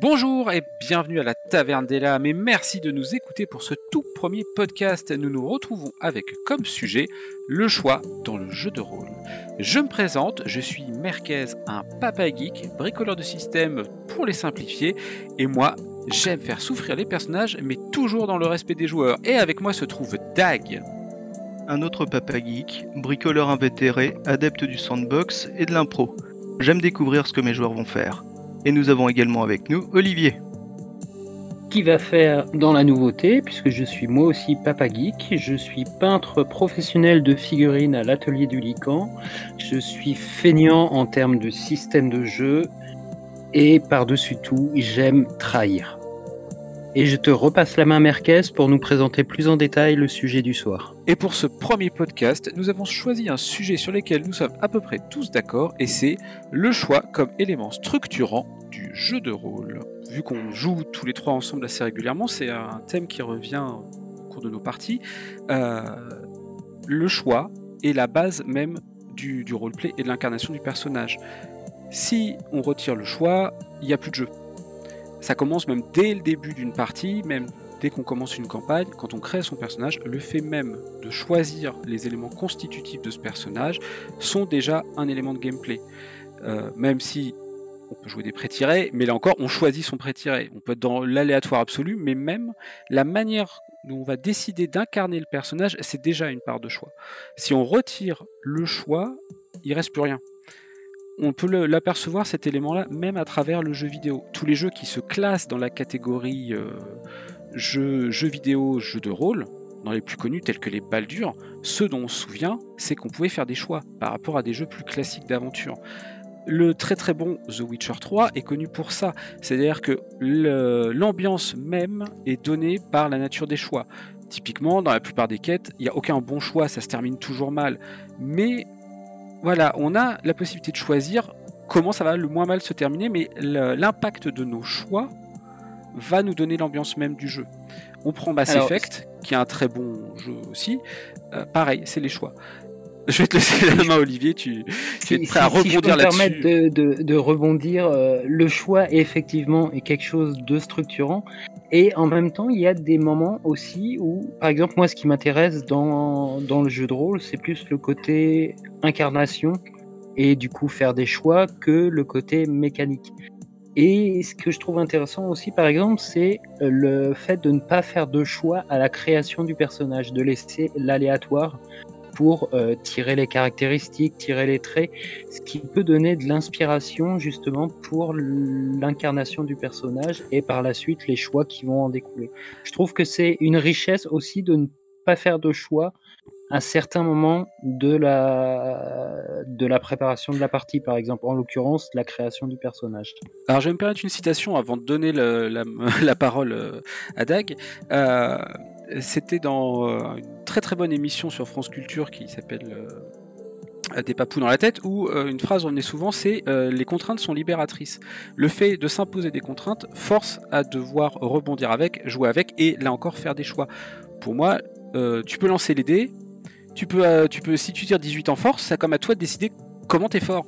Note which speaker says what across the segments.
Speaker 1: Bonjour et bienvenue à la Taverne des Lames et merci de nous écouter pour ce tout premier podcast. Nous nous retrouvons avec comme sujet le choix dans le jeu de rôle. Je me présente, je suis Merquez, un papa geek, bricoleur de systèmes pour les simplifier et moi j'aime faire souffrir les personnages mais toujours dans le respect des joueurs. Et avec moi se trouve Dag.
Speaker 2: Un autre papa geek, bricoleur invétéré, adepte du sandbox et de l'impro. J'aime découvrir ce que mes joueurs vont faire. Et nous avons également avec nous Olivier.
Speaker 3: Qui va faire dans la nouveauté, puisque je suis moi aussi Papa Geek. Je suis peintre professionnel de figurines à l'atelier du Lican. Je suis feignant en termes de système de jeu. Et par-dessus tout, j'aime trahir. Et je te repasse la main Merquez pour nous présenter plus en détail le sujet du soir.
Speaker 1: Et pour ce premier podcast, nous avons choisi un sujet sur lequel nous sommes à peu près tous d'accord, et c'est le choix comme élément structurant du jeu de rôle. Vu qu'on joue tous les trois ensemble assez régulièrement, c'est un thème qui revient au cours de nos parties. Euh, le choix est la base même du, du roleplay et de l'incarnation du personnage. Si on retire le choix, il n'y a plus de jeu. Ça commence même dès le début d'une partie, même dès qu'on commence une campagne, quand on crée son personnage, le fait même de choisir les éléments constitutifs de ce personnage sont déjà un élément de gameplay. Euh, même si on peut jouer des pré-tirés, mais là encore, on choisit son pré-tiré. On peut être dans l'aléatoire absolu, mais même la manière dont on va décider d'incarner le personnage, c'est déjà une part de choix. Si on retire le choix, il reste plus rien on peut l'apercevoir cet élément-là même à travers le jeu vidéo. Tous les jeux qui se classent dans la catégorie euh, jeux jeu vidéo, jeux de rôle, dans les plus connus tels que les Baldur, ceux dont on se souvient, c'est qu'on pouvait faire des choix par rapport à des jeux plus classiques d'aventure. Le très très bon The Witcher 3 est connu pour ça, c'est-à-dire que l'ambiance même est donnée par la nature des choix. Typiquement, dans la plupart des quêtes, il n'y a aucun bon choix, ça se termine toujours mal. Mais voilà, on a la possibilité de choisir comment ça va le moins mal se terminer, mais l'impact de nos choix va nous donner l'ambiance même du jeu. On prend Mass Effect, qui est un très bon jeu aussi. Euh, pareil, c'est les choix. Je vais te laisser la main, Olivier. Tu, es prêt à rebondir là-dessus.
Speaker 3: permettre de, de, rebondir, euh, le choix effectivement est quelque chose de structurant. Et en même temps, il y a des moments aussi où, par exemple, moi, ce qui m'intéresse dans, dans le jeu de rôle, c'est plus le côté incarnation et du coup faire des choix que le côté mécanique. Et ce que je trouve intéressant aussi, par exemple, c'est le fait de ne pas faire de choix à la création du personnage, de laisser l'aléatoire pour euh, tirer les caractéristiques, tirer les traits, ce qui peut donner de l'inspiration justement pour l'incarnation du personnage et par la suite les choix qui vont en découler. Je trouve que c'est une richesse aussi de ne pas faire de choix à certains moments de la, de la préparation de la partie, par exemple, en l'occurrence la création du personnage.
Speaker 1: Alors je vais me permettre une citation avant de donner la, parole euh, à Dag. Euh, c'était dans euh, une très très bonne émission sur France Culture qui s'appelle euh, Des papous dans la tête, où euh, une phrase revenait souvent, c'est les contraintes sont libératrices. Le fait de s'imposer des contraintes force à devoir rebondir avec, jouer avec, et là encore faire des choix. Pour moi, tu peux lancer les dés, tu peux, tu peux, si tu tires 18 en force, c'est comme à toi de décider comment t'es fort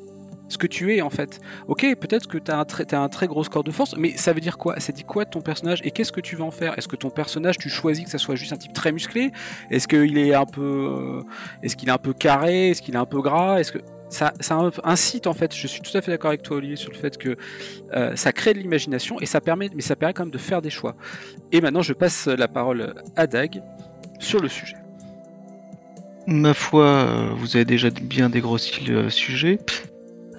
Speaker 1: ce que tu es en fait. Ok, peut-être que tu as, un très gros score de force, mais ça veut dire quoi? Ça dit quoi de ton personnage et qu'est-ce que tu vas en faire? Est-ce que ton personnage, tu choisis que ça soit juste un type très musclé? Est-ce qu'il est un peu, euh, est-ce qu'il est un peu carré? Est-ce qu'il est un peu gras? Est-ce que ça, ça, incite en fait, je suis tout à fait d'accord avec toi Olivier sur le fait que euh, ça crée de l'imagination et ça permet, mais ça permet quand même de faire des choix. Et maintenant je passe la parole à Dag sur le sujet.
Speaker 2: Ma foi, euh, vous avez déjà bien dégrossi le sujet.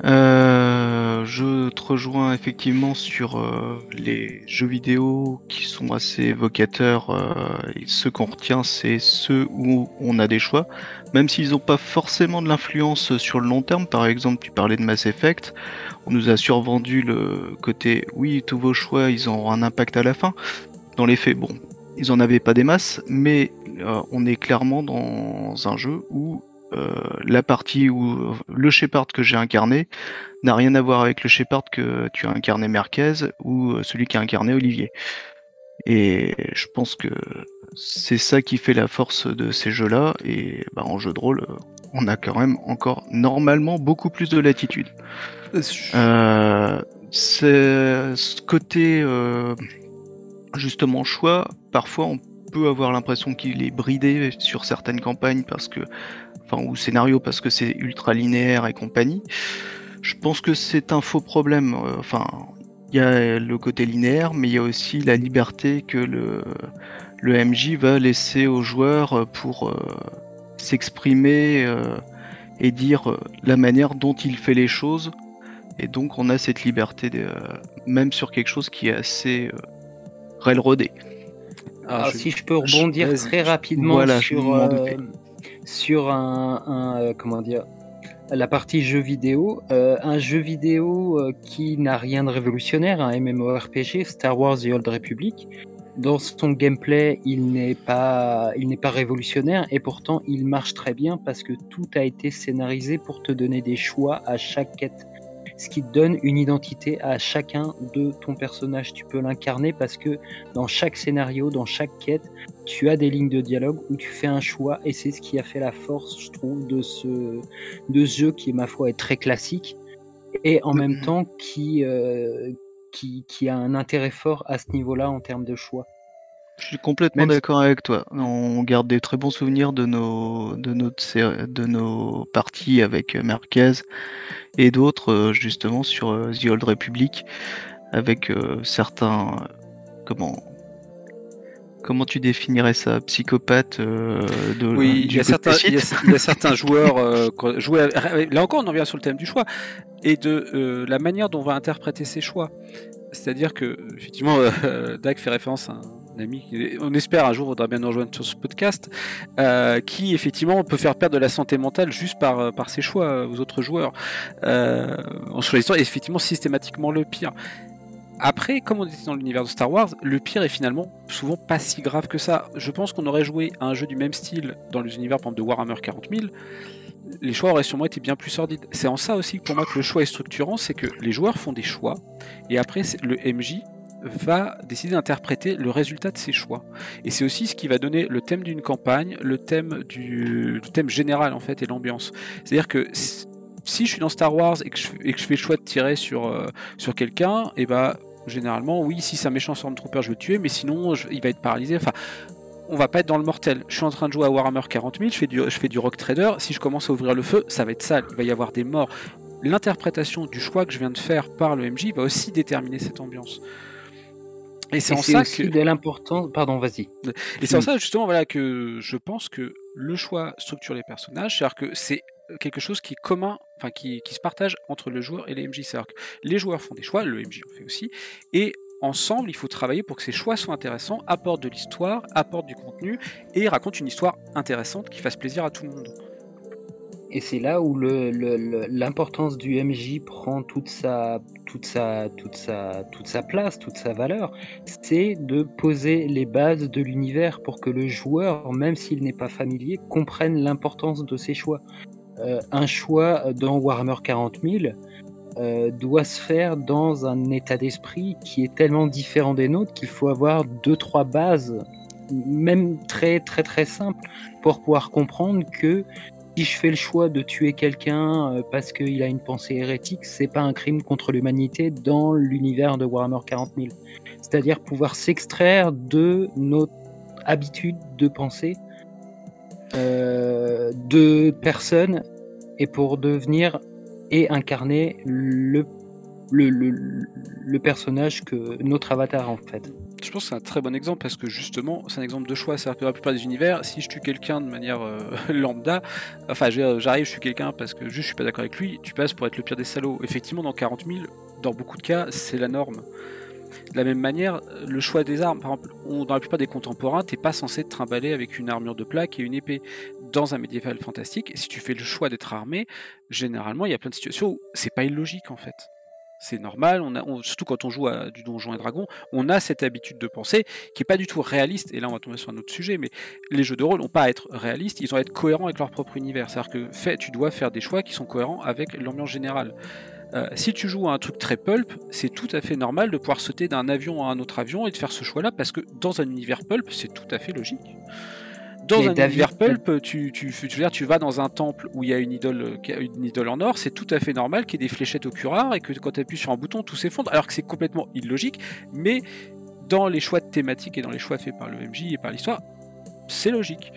Speaker 2: Euh, je te rejoins effectivement sur euh, les jeux vidéo qui sont assez évocateurs. Euh, et ceux qu'on retient, c'est ceux où on a des choix, même s'ils n'ont pas forcément de l'influence sur le long terme. Par exemple, tu parlais de Mass Effect. On nous a survendu le côté oui, tous vos choix, ils ont un impact à la fin. Dans les faits, bon, ils en avaient pas des masses, mais on est clairement dans un jeu où euh, la partie où le Shepard que j'ai incarné n'a rien à voir avec le Shepard que tu as incarné Merquez ou euh, celui qui a incarné Olivier. Et je pense que c'est ça qui fait la force de ces jeux-là. Et bah, en jeu de rôle, on a quand même encore normalement beaucoup plus de latitude. Euh, c'est ce côté euh, justement choix, parfois on peut avoir l'impression qu'il est bridé sur certaines campagnes parce que, enfin, ou scénario parce que c'est ultra linéaire et compagnie. Je pense que c'est un faux problème. Euh, enfin, il y a le côté linéaire, mais il y a aussi la liberté que le, le MJ va laisser aux joueurs pour s'exprimer et dire la manière dont il fait les choses et donc on a cette liberté, de, euh, même sur quelque chose qui est assez euh, railroadé.
Speaker 3: Alors, si je peux rebondir très rapidement sur, euh, sur un, comment dire la partie jeu vidéo, un jeu vidéo qui n'a rien de révolutionnaire, un MMORPG, Star Wars The Old Republic. Dans son gameplay, il n'est pas, il n'est pas révolutionnaire et pourtant il marche très bien parce que tout a été scénarisé pour te donner des choix à chaque quête ce qui donne une identité à chacun de ton personnage. Tu peux l'incarner parce que dans chaque scénario, dans chaque quête, tu as des lignes de dialogue où tu fais un choix et c'est ce qui a fait la force, je trouve, de ce, de ce jeu qui, ma foi, est très classique et en même temps qui, euh, qui, qui a un intérêt fort à ce niveau-là en termes de choix.
Speaker 2: Je suis complètement d'accord avec toi. On garde des très bons souvenirs de nos, de notre, de nos parties avec Marquez et d'autres, euh, justement, sur euh, The Old Republic, avec euh, certains. Comment. Comment tu définirais ça Psychopathe de,
Speaker 1: Oui, il y, a certains, il, y a, certains joueurs. jouer, là encore, on en vient sur le thème du choix et de la manière dont on va interpréter ces choix. C'est-à-dire que, effectivement, Dag fait référence à un on espère un jour voudra bien nous rejoindre sur ce podcast, euh, qui effectivement peut faire perdre de la santé mentale juste par, euh, par ses choix euh, aux autres joueurs, en choisissant effectivement systématiquement le pire. Après, comme on était dans l'univers de Star Wars, le pire est finalement souvent pas si grave que ça. Je pense qu'on aurait joué à un jeu du même style dans les univers de Warhammer 40 000 les choix auraient sûrement été bien plus sordides. C'est en ça aussi pour moi que le choix est structurant, c'est que les joueurs font des choix, et après le MJ va décider d'interpréter le résultat de ses choix. Et c'est aussi ce qui va donner le thème d'une campagne, le thème du thème général en fait et l'ambiance. C'est-à-dire que si je suis dans Star Wars et que je, fais le choix de tirer sur, euh, sur quelqu'un, et bah généralement oui, si c'est un méchant Stormtrooper, je vais le tuer, mais sinon il va être paralysé. Enfin, on va pas être dans le mortel. Je suis en train de jouer à Warhammer 40 000, je fais du, je fais du Rock Trader. Si je commence à ouvrir le feu, ça va être sale. Il va y avoir des morts. L'interprétation du choix que je viens de faire par le MJ va aussi déterminer cette ambiance.
Speaker 3: Et c'est en ça que de l'importance. Pardon, vas-y.
Speaker 1: Et c'est en ça justement voilà que je pense que le choix structure les personnages, c'est-à-dire que c'est quelque chose qui est commun, enfin qui, qui, se partage entre le joueur et les MJ. C'est-à-dire que les joueurs font des choix, le MJ en fait aussi, et ensemble, il faut travailler pour que ces choix soient intéressants, apportent de l'histoire, apportent du contenu et racontent une histoire intéressante qui fasse plaisir à tout le monde.
Speaker 3: Et c'est là où l'importance du MJ prend toute sa, toute, sa, toute, sa, toute sa place, toute sa valeur. C'est de poser les bases de l'univers pour que le joueur, même s'il n'est pas familier, comprenne l'importance de ses choix. Euh, un choix dans Warhammer 40 000 euh, doit se faire dans un état d'esprit qui est tellement différent des nôtres qu'il faut avoir deux, trois bases même très très très simples pour pouvoir comprendre que si je fais le choix de tuer quelqu'un euh, parce qu'il a une pensée hérétique, c'est pas un crime contre l'humanité dans l'univers de Warhammer 40 000. C'est-à-dire pouvoir s'extraire de notre habitude de penser euh, de personnes et pour devenir et incarner le le, personnage que notre avatar en fait.
Speaker 1: Je pense que c'est un très bon exemple parce que justement c'est un exemple de choix. C'est-à-dire que dans la plupart des univers, si je tue quelqu'un de manière euh, lambda, enfin j'arrive, je tue quelqu'un parce que juste je suis pas d'accord avec lui, tu passes pour être le pire des salauds. Effectivement, dans 40 000, dans beaucoup de cas, c'est la norme. De la même manière, le choix des armes, par exemple, dans la plupart des contemporains, t'es pas censé te trimballer avec une armure de plaque et une épée. Dans un médiéval fantastique, si tu fais le choix d'être armé, généralement il y a plein de situations où c'est pas illogique en fait. C'est normal, surtout quand on joue à du Donjon et Dragon, on a cette habitude de penser qui est pas du tout réaliste. Et là, on va tomber sur un autre sujet, mais les jeux de rôle n'ont pas à être réalistes, ils ont à être cohérents avec leur propre univers. C'est-à-dire que tu dois faire des choix qui sont cohérents avec l'ambiance générale. Euh, si tu joues à un truc très pulp, c'est tout à fait normal de pouvoir sauter d'un avion à un autre avion et de faire ce choix-là parce que dans un univers pulp, c'est tout à fait logique. Dans
Speaker 3: Mais
Speaker 1: un
Speaker 3: David,
Speaker 1: univers pulp, tu, tu, tu, veux dire, tu vas dans un temple où il y a une idole, euh, qui a une idole en or, c'est tout à fait normal qu'il y ait des fléchettes au curare et que quand tu appuies sur un bouton, tout s'effondre, alors que c'est complètement illogique, mais dans les choix de thématiques et dans les choix faits par le MJ et par l'histoire, c'est logique.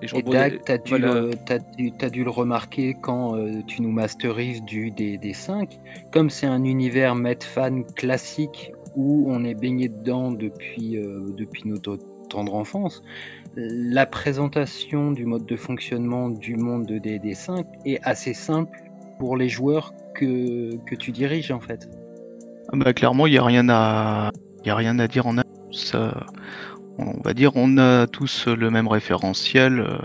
Speaker 3: Et
Speaker 1: rebondis-
Speaker 3: Dag, t'as dû,
Speaker 1: voilà.
Speaker 3: dû- le remarquer quand euh, tu nous masterises du DD5. Comme c'est un univers Medfan classique où on est baigné dedans depuis, euh, depuis notre enfance, la présentation du mode de fonctionnement du monde de DD5 est assez simple pour les joueurs que, que tu diriges en fait.
Speaker 2: Ah Bah clairement, il y a rien à, y a rien à dire en. Ça, on va dire, on a tous le même référentiel. euh,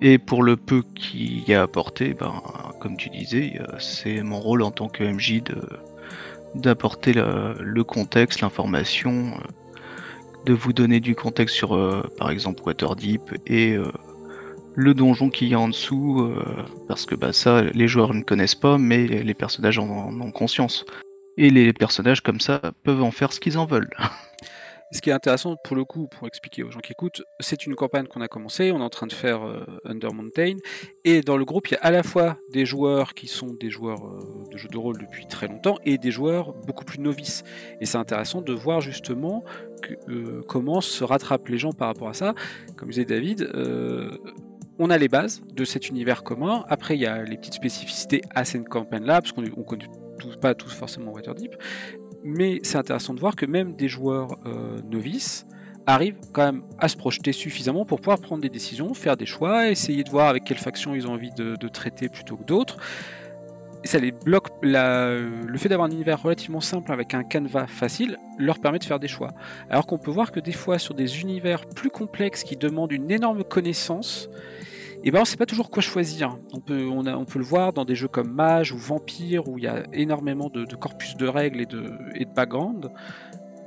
Speaker 2: Et pour le peu qu'il y a apporté, ben, comme tu disais, euh, c'est mon rôle en tant que MJ d'apporter le, contexte, l'information, euh, de vous donner du contexte sur, euh, par exemple, Waterdeep et euh, le donjon qu'il y a en dessous, euh, parce que bah, ça, les joueurs ne connaissent pas, mais les personnages en- ont conscience. Et les personnages comme ça peuvent en faire ce qu'ils en veulent.
Speaker 1: Ce qui est intéressant pour le coup, pour expliquer aux gens qui écoutent, c'est une campagne qu'on a commencé, on est en train de faire Under Mountain, et dans le groupe, il y a à la fois des joueurs qui sont des joueurs de jeux de rôle depuis très longtemps, et des joueurs beaucoup plus novices. Et c'est intéressant de voir justement euh, comment se rattrapent les gens par rapport à ça. Comme disait David, euh, on a les bases de cet univers commun, après il y a les petites spécificités à cette campagne-là, parce qu'on ne connaît pas tous forcément Waterdeep, mais c'est intéressant de voir que même des joueurs euh, novices arrivent quand même à se projeter suffisamment pour pouvoir prendre des décisions, faire des choix, essayer de voir avec quelle faction ils ont envie de traiter plutôt que d'autres. Ça les bloque. le fait d'avoir un univers relativement simple avec un canevas facile leur permet de faire des choix. Alors qu'on peut voir que des fois sur des univers plus complexes qui demandent une énorme connaissance, et ben on sait pas toujours quoi choisir. On peut, le voir dans des jeux comme Mage ou Vampire où il y a énormément de, corpus de règles et de, et de background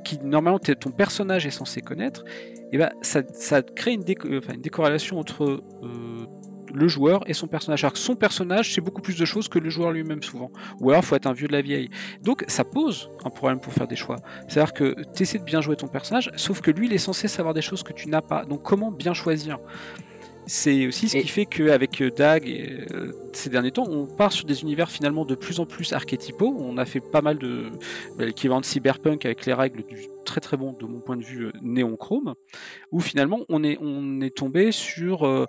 Speaker 1: qui normalement ton personnage est censé connaître. Et ben ça, crée une, déco- décorrélation entre euh, le joueur et son personnage. Alors que son personnage c'est beaucoup plus de choses que le joueur lui-même souvent. Ou alors faut être un vieux de la vieille. Donc ça pose un problème pour faire des choix. C'est-à-dire que tu essaies de bien jouer ton personnage, sauf que lui il est censé savoir des choses que tu n'as pas. Donc comment bien choisir? C'est aussi ce qui fait qu'avec euh, Dag euh, ces derniers temps, on part sur des univers finalement de plus en plus archétypaux. On a fait pas mal de bah, l'équivalent de cyberpunk avec les règles du très très bon de mon point de vue euh, néon chrome, où finalement on est on est tombé sur euh,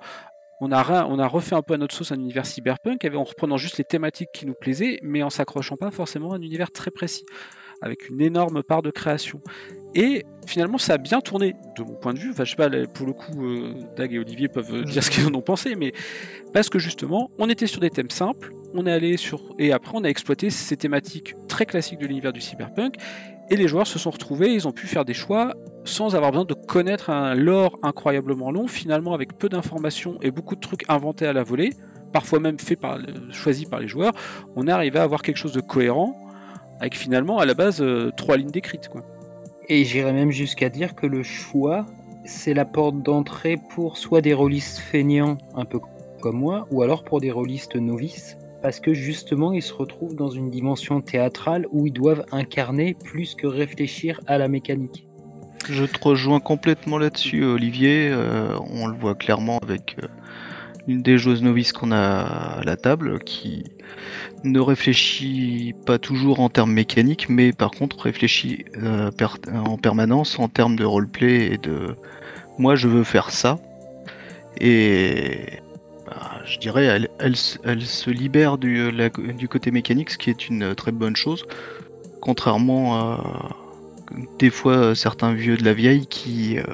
Speaker 1: on a, refait un peu à notre sauce un univers cyberpunk en reprenant juste les thématiques qui nous plaisaient, mais en s'accrochant pas forcément à un univers très précis, avec une énorme part de création. Et finalement, ça a bien tourné, de mon point de vue. Enfin, je sais pas, pour le coup, euh, Dag et Olivier peuvent euh, dire ce qu'ils en ont pensé, mais parce que justement, on était sur des thèmes simples, on est allé sur. Et après, on a exploité ces thématiques très classiques de l'univers du cyberpunk, et les joueurs se sont retrouvés, ils ont pu faire des choix sans avoir besoin de connaître un lore incroyablement long, finalement avec peu d'informations et beaucoup de trucs inventés à la volée, parfois même le- choisis par les joueurs, on est arrivé à avoir quelque chose de cohérent, avec finalement à la base euh, trois lignes décrites.
Speaker 3: Et j'irais même jusqu'à dire que le choix, c'est la porte d'entrée pour soit des rôlistes feignants, un peu comme moi, ou alors pour des rôlistes novices, parce que justement, ils se retrouvent dans une dimension théâtrale où ils doivent incarner plus que réfléchir à la mécanique.
Speaker 2: Je te rejoins complètement là-dessus, Olivier. Euh, on le voit clairement avec euh, une des joueuses novices qu'on a à la table qui ne réfléchit pas toujours en termes mécaniques, mais par contre réfléchit euh, en permanence en termes de roleplay et de moi je veux faire ça. Et bah, je dirais elle, se- libère du côté mécanique, ce qui est une très bonne chose. Contrairement à des fois euh, certains vieux de la vieille qui euh,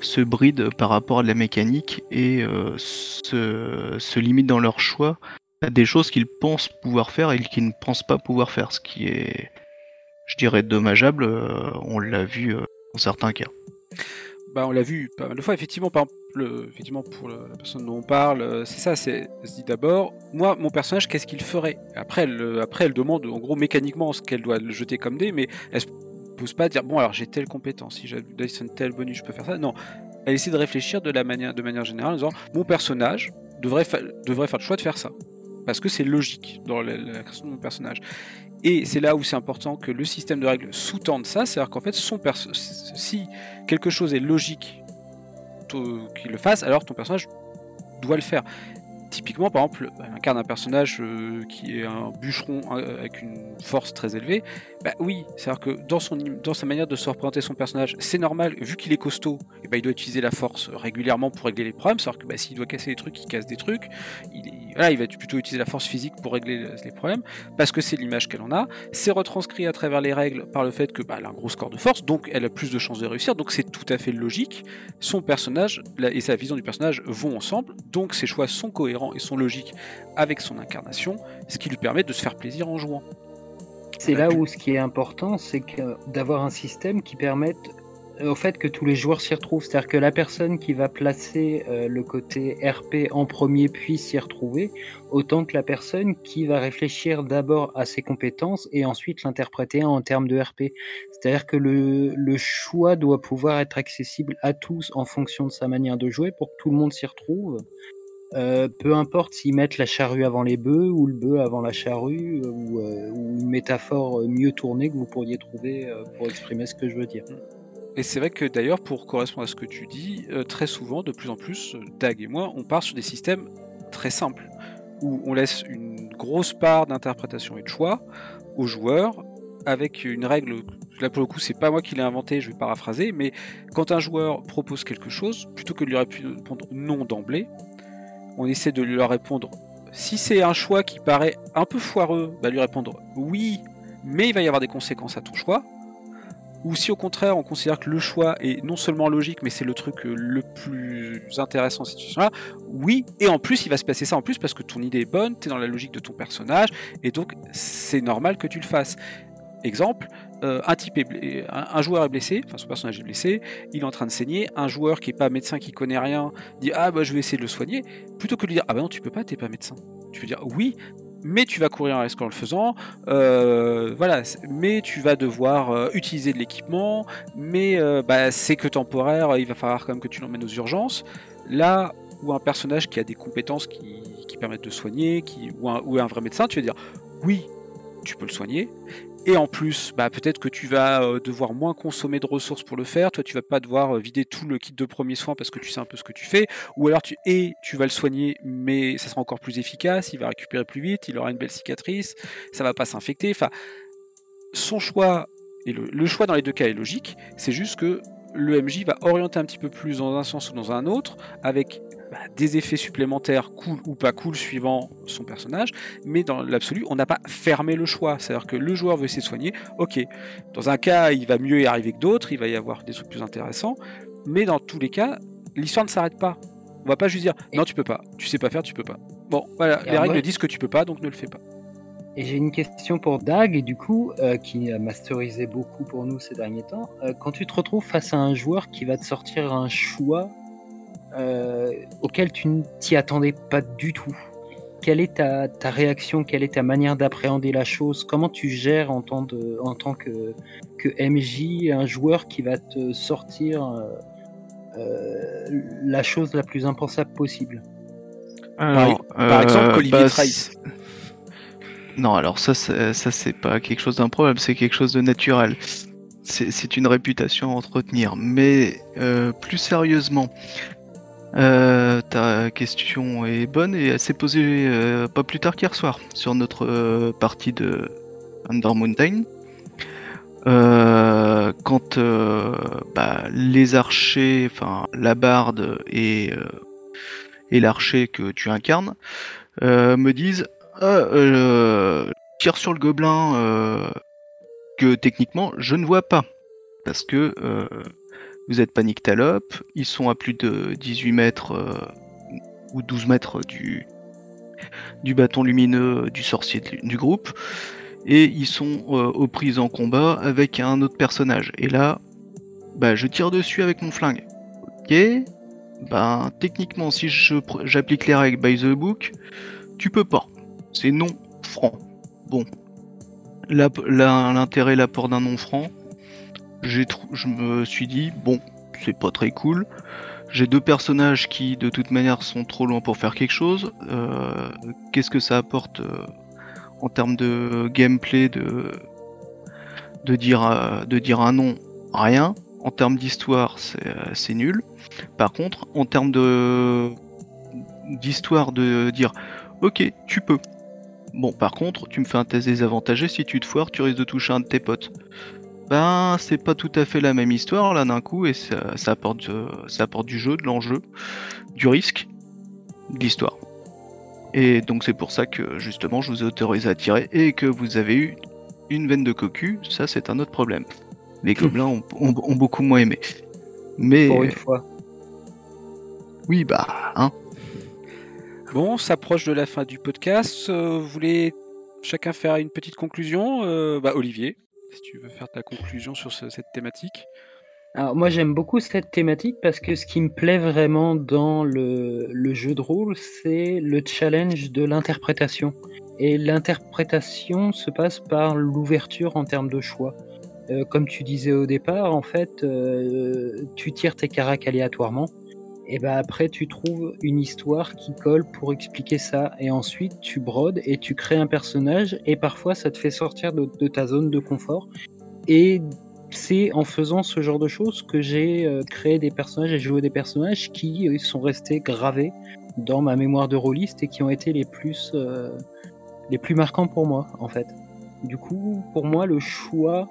Speaker 2: se brident par rapport à la mécanique et euh, se, limitent dans leur choix à des choses qu'ils pensent pouvoir faire et qu'ils ne pensent pas pouvoir faire, ce qui est, je dirais, dommageable. on l'a vu dans certains cas.
Speaker 1: Bah, on l'a vu pas mal de fois, effectivement, pour la personne dont on parle, c'est ça, c'est se dit d'abord, moi, mon personnage, qu'est-ce qu'il ferait? Après elle, après, elle demande en gros mécaniquement ce qu'elle doit le jeter comme dé, mais elle se pose pas dire, bon, alors j'ai telle compétence, si j'additionne tel bonus, je peux faire ça. Non, elle essaie de réfléchir de, manière, générale en disant, mon personnage devrait, fa- devrait faire le choix de faire ça. Parce que c'est logique dans la, création de mon personnage. Et c'est là où c'est important que le système de règles sous-tende ça, c'est-à-dire qu'en fait, son si quelque chose est logique qu'il le fasse, alors ton personnage doit le faire typiquement, par exemple, bah, incarne un personnage euh, qui est un bûcheron avec une force très élevée, bah oui, c'est-à-dire que dans, son, dans sa manière de se représenter son personnage, c'est normal, vu qu'il est costaud, et eh bah, il doit utiliser la force régulièrement pour régler les problèmes, c'est-à-dire que bah, s'il doit casser des trucs, il casse des trucs, il, il va plutôt utiliser la force physique pour régler les problèmes, parce que c'est l'image qu'elle en a, c'est retranscrit à travers les règles par le fait que bah, elle a un gros score de force, donc elle a plus de chances de réussir, donc c'est tout à fait logique, son personnage et sa vision du personnage vont ensemble, donc ses choix sont cohérents et sont logiques avec son incarnation, ce qui lui permet de se faire plaisir en jouant.
Speaker 3: C'est là où ce qui est important, c'est d'avoir un système qui permette au fait que tous les joueurs s'y retrouvent. C'est-à-dire que la personne qui va placer euh, le côté RP en premier puisse s'y retrouver, autant que la personne qui va réfléchir d'abord à ses compétences et ensuite l'interpréter en termes de RP. C'est-à-dire que le, le, choix doit pouvoir être accessible à tous en fonction de sa manière de jouer pour que tout le monde s'y retrouve. Euh, peu importe s'ils mettent la charrue avant les bœufs ou le bœuf avant la charrue euh, ou, ou, une métaphore mieux tournée que vous pourriez trouver pour exprimer ce que je veux dire.
Speaker 1: Et c'est vrai que d'ailleurs, pour correspondre à ce que tu dis, euh, très souvent, de plus en plus, euh, Dag et moi, on part sur des systèmes très simples, où on laisse une grosse part d'interprétation et de choix aux joueurs, avec une règle, là pour le coup, c'est pas moi qui l'ai inventé, je vais paraphraser, mais quand un joueur propose quelque chose, plutôt que de lui répondre non d'emblée, on essaie de lui répondre, si c'est un choix qui paraît un peu foireux, bah lui répondre oui, mais il va y avoir des conséquences à ton choix, ou si au contraire on considère que le choix est non seulement logique, mais c'est le truc euh, le plus intéressant dans cette situation-là, oui, et en plus il va se passer ça en plus parce que ton idée est bonne, tu es dans la logique de ton personnage, et donc c'est normal que tu le fasses. Exemple, euh, un, type un, joueur est blessé, enfin son personnage est blessé, il est en train de saigner, un joueur qui est pas médecin, qui connaît rien, dit ah bah je vais essayer de le soigner, plutôt que de lui dire ah bah non tu peux pas, t'es pas médecin. Tu peux dire oui, mais tu vas courir un risque en le faisant. Euh, voilà, mais tu vas devoir euh, utiliser de l'équipement, mais bah, c'est que temporaire, il va falloir quand même que tu l'emmènes aux urgences. Là où un personnage qui a des compétences qui, permettent de soigner, ou, un, ou un vrai médecin, tu vas dire oui, tu peux le soigner, et en plus, bah, peut-être que tu vas euh, devoir moins consommer de ressources pour le faire. Toi, tu vas pas devoir euh, vider tout le kit de premiers soins parce que tu sais un peu ce que tu fais. Ou alors, tu, et tu vas le soigner, mais ça sera encore plus efficace. Il va récupérer plus vite. Il aura une belle cicatrice. Ça va pas s'infecter. Enfin, son choix, et le choix dans les deux cas est logique. C'est juste que le MJ va orienter un petit peu plus dans un sens ou dans un autre, avec bah, des effets supplémentaires cool ou pas cool suivant son personnage, mais dans l'absolu, on n'a pas fermé le choix. C'est-à-dire que le joueur veut essayer de soigner, ok. Dans un cas, il va mieux y arriver que d'autres, il va y avoir des trucs plus intéressants, mais dans tous les cas, l'histoire ne s'arrête pas. On va pas juste dire non, tu peux pas, tu sais pas faire, tu peux pas. Bon, voilà, les règles disent que tu peux pas, donc ne le fais pas.
Speaker 3: Et j'ai une question pour Dag, et du coup, euh, qui a masterisé beaucoup pour nous ces derniers temps. Euh, quand tu te retrouves face à un joueur qui va te sortir un choix euh, auquel tu ne t'y attendais pas du tout. Quelle est ta, réaction? Quelle est ta manière d'appréhender la chose? Comment tu gères en tant, en tant que, que, MJ un joueur qui va te sortir euh, euh, la chose la plus impensable possible?
Speaker 1: Par, exemple, Olivier bah, Trice.
Speaker 2: Non, alors ça, ça c'est pas quelque chose d'improbable, c'est quelque chose de naturel. C'est une réputation à entretenir. Mais plus sérieusement, euh, ta question est bonne et elle s'est posée euh, pas plus tard qu'hier soir sur notre euh, partie de Under Mountain. quand bah, les archers, enfin la barde et, et l'archer que tu incarnes me disent ah, tire sur le gobelin que techniquement je ne vois pas parce que vous êtes panique talope, ils sont à plus de 18 mètres euh, ou 12 mètres du, du bâton lumineux du sorcier du groupe, et ils sont euh, aux prises en combat avec un autre personnage. Et là, bah, je tire dessus avec mon flingue. Ok, ben techniquement, si j'applique les règles by the book, tu peux pas. C'est non franc. Bon, l'intérêt, l'apport d'un non franc, je me suis dit, bon, c'est pas très cool. J'ai deux personnages qui, de toute manière, sont trop loin pour faire quelque chose. Euh, qu'est-ce que ça apporte euh, en termes de gameplay de, de, dire, euh, de dire un nom Rien. en termes d'histoire, c'est nul. Par contre, en termes d'histoire de dire ok, tu peux. Bon, par contre, tu me fais un test désavantagé, si tu te foires, tu risques de toucher un de tes potes. Ben, c'est pas tout à fait la même histoire là d'un coup, et ça, apporte, ça apporte du jeu, de l'enjeu, du risque, de l'histoire. Et donc c'est pour ça que justement je vous ai autorisé à tirer et que vous avez eu une veine de cocu, ça c'est un autre problème. Les gobelins ont, beaucoup moins aimé. Mais.
Speaker 3: Pour une fois.
Speaker 2: Oui, bah, hein.
Speaker 1: Bon, on s'approche de la fin du podcast. Euh, vous voulez chacun faire une petite conclusion? Euh, Bah, Olivier, si tu veux faire ta conclusion sur cette thématique.
Speaker 3: Alors moi j'aime beaucoup cette thématique parce que ce qui me plaît vraiment dans le, jeu de rôle, c'est le challenge de l'interprétation. Et l'interprétation se passe par l'ouverture en termes de choix. Euh, comme tu disais au départ, en fait, euh, tu tires tes caracs aléatoirement, et ben après tu trouves une histoire qui colle pour expliquer ça, et ensuite tu brodes et tu crées un personnage, et parfois ça te fait sortir de, ta zone de confort. Et c'est en faisant ce genre de choses que j'ai euh, créé des personnages et joué des personnages qui sont restés gravés dans ma mémoire de rôliste et qui ont été les plus les plus marquants pour moi, en fait. Du coup, pour moi, le choix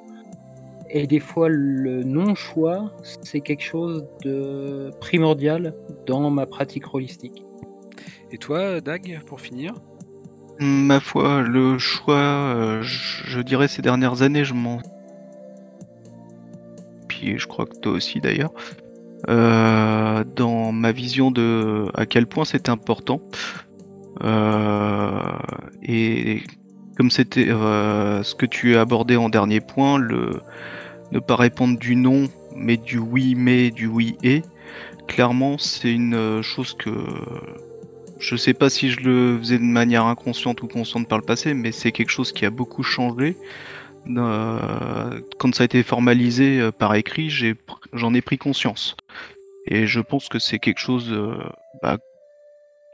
Speaker 3: et des fois le non-choix, c'est quelque chose de primordial dans ma pratique holistique.
Speaker 1: Et toi, Dag, pour finir?
Speaker 2: Ma foi, le choix, euh, je, dirais ces dernières années, je m'en. Puis je crois que toi aussi d'ailleurs. Euh, dans ma vision de à quel point c'est important euh, et comme c'était euh, ce que tu as abordé en dernier point, le ne pas répondre du non, mais du oui, mais, du oui et, clairement, c'est une euh, chose que je sais pas si je le faisais de manière inconsciente ou consciente par le passé, mais c'est quelque chose qui a beaucoup changé. quand ça a été formalisé par écrit, j'en ai, pris conscience. Et je pense que c'est quelque chose bah,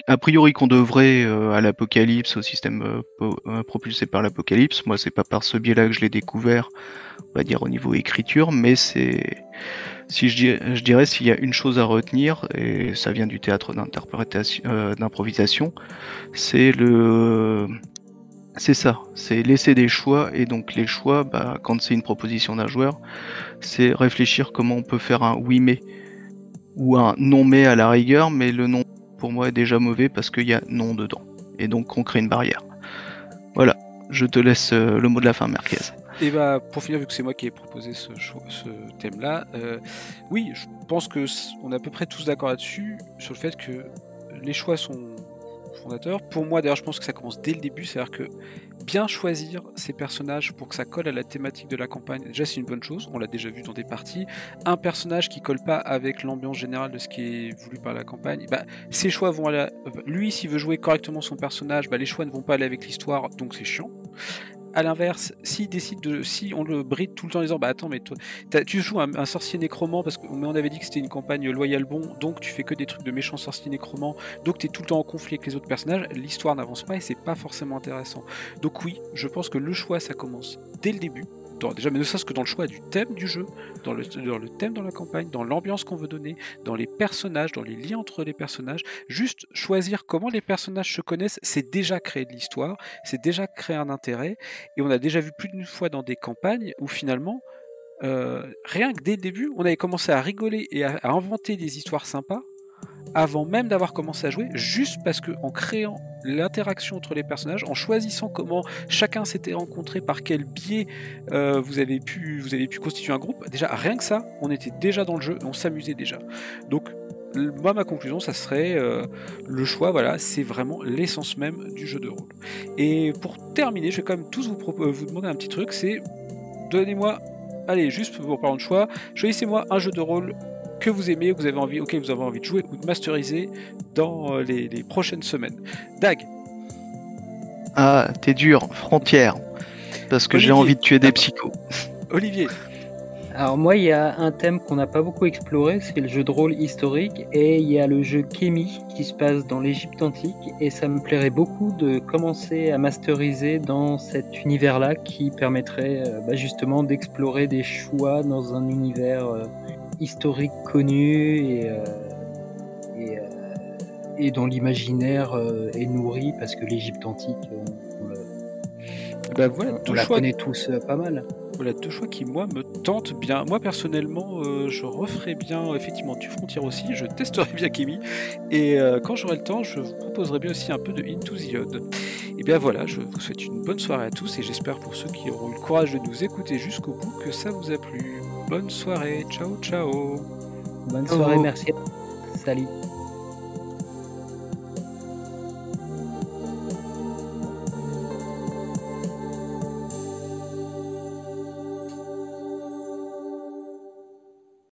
Speaker 2: a priori qu'on devrait euh, à l'apocalypse, au système euh, euh, propulsé par l'apocalypse. Moi, c'est pas par ce biais-là que je l'ai découvert, on va dire au niveau écriture, mais c'est, si je dirais, s'il y a une chose à retenir, et ça vient du théâtre d'interprétation, d'improvisation, c'est le, c'est ça, c'est laisser des choix, et donc les choix, bah, quand c'est une proposition d'un joueur, c'est réfléchir comment on peut faire un oui mais ou un non mais à la rigueur, mais le non pour moi est déjà mauvais parce qu'il y a non dedans. Et donc on crée une barrière. Voilà, je te laisse euh, le mot de la fin, Merquez.
Speaker 1: Et bah pour finir, vu que c'est moi qui ai proposé ce, ce thème-là, euh, oui, je pense que on est à peu près tous d'accord là-dessus sur le fait que les choix sont fondateurs. Pour moi, d'ailleurs, je pense que ça commence dès le début, c'est-à-dire que bien choisir ces personnages pour que ça colle à la thématique de la campagne, déjà c'est une bonne chose, on l'a déjà vu dans des parties. Un personnage qui colle pas avec l'ambiance générale de ce qui est voulu par la campagne, bah, ses choix vont aller. Lui, s'il veut jouer correctement son personnage, bah, les choix ne vont pas aller avec l'histoire, donc c'est chiant à l'inverse, s'il décide de, si on le bride tout le temps en disant, bah attends, mais toi, tu joues un, sorcier nécromant parce qu'on on avait dit que c'était une campagne loyale bon, donc tu fais que des trucs de méchants sorciers nécromants, donc tu es tout le temps en conflit avec les autres personnages, l'histoire n'avance pas et c'est pas forcément intéressant. Donc oui, je pense que le choix ça commence dès le début déjà, mais ne serait-ce que dans le choix du thème du jeu, dans le, thème dans la campagne, dans l'ambiance qu'on veut donner, dans les personnages, dans les liens entre les personnages. Juste choisir comment les personnages se connaissent, c'est déjà créer de l'histoire, c'est déjà créer un intérêt. Et on a déjà vu plus d'une fois dans des campagnes où finalement, euh, rien que dès le début, on avait commencé à rigoler et à inventer des histoires sympas avant même d'avoir commencé à jouer, juste parce que en créant l'interaction entre les personnages, en choisissant comment chacun s'était rencontré, par quel biais euh, vous, avez pu, constituer un groupe, déjà rien que ça, on était déjà dans le jeu, on s'amusait déjà. Donc moi ma conclusion ça serait euh, le choix voilà c'est vraiment l'essence même du jeu de rôle et pour terminer je vais quand même tous vous, euh, vous demander un petit truc c'est donnez-moi allez juste pour parler de choix choisissez-moi un jeu de rôle que vous aimez, que vous avez envie, auquel vous avez envie de jouer ou de masteriser dans euh, les, prochaines semaines. Dag
Speaker 2: Ah, t'es dur, frontière. Parce que j'ai envie de tuer des psychos.
Speaker 1: Olivier
Speaker 3: Alors moi, il y a un thème qu'on n'a pas beaucoup exploré, c'est le jeu de rôle historique, et il y a le jeu Kémi qui se passe dans l'Égypte antique, et ça me plairait beaucoup de commencer à masteriser dans cet univers-là qui permettrait euh, bah, justement d'explorer des choix dans un univers euh, historique connu et, euh, et, euh, et dont l'imaginaire euh, est nourri parce que l'Égypte antique, euh, on, le-
Speaker 1: Bah voilà,
Speaker 3: on la
Speaker 1: choix,
Speaker 3: connaît tous euh, pas mal.
Speaker 1: voilà deux choix qui moi me tentent bien. Moi personnellement, euh, je referai bien effectivement du Frontier aussi. Je testerai bien Kimi et euh, quand j'aurai le temps, je vous proposerai bien aussi un peu de Into the Odd. Et bien voilà, je vous souhaite une bonne soirée à tous et j'espère pour ceux qui auront eu le courage de nous écouter jusqu'au bout que ça vous a plu. Bonne soirée, ciao ciao.
Speaker 3: Bonne
Speaker 2: Ciao.
Speaker 3: soirée, merci. Salut.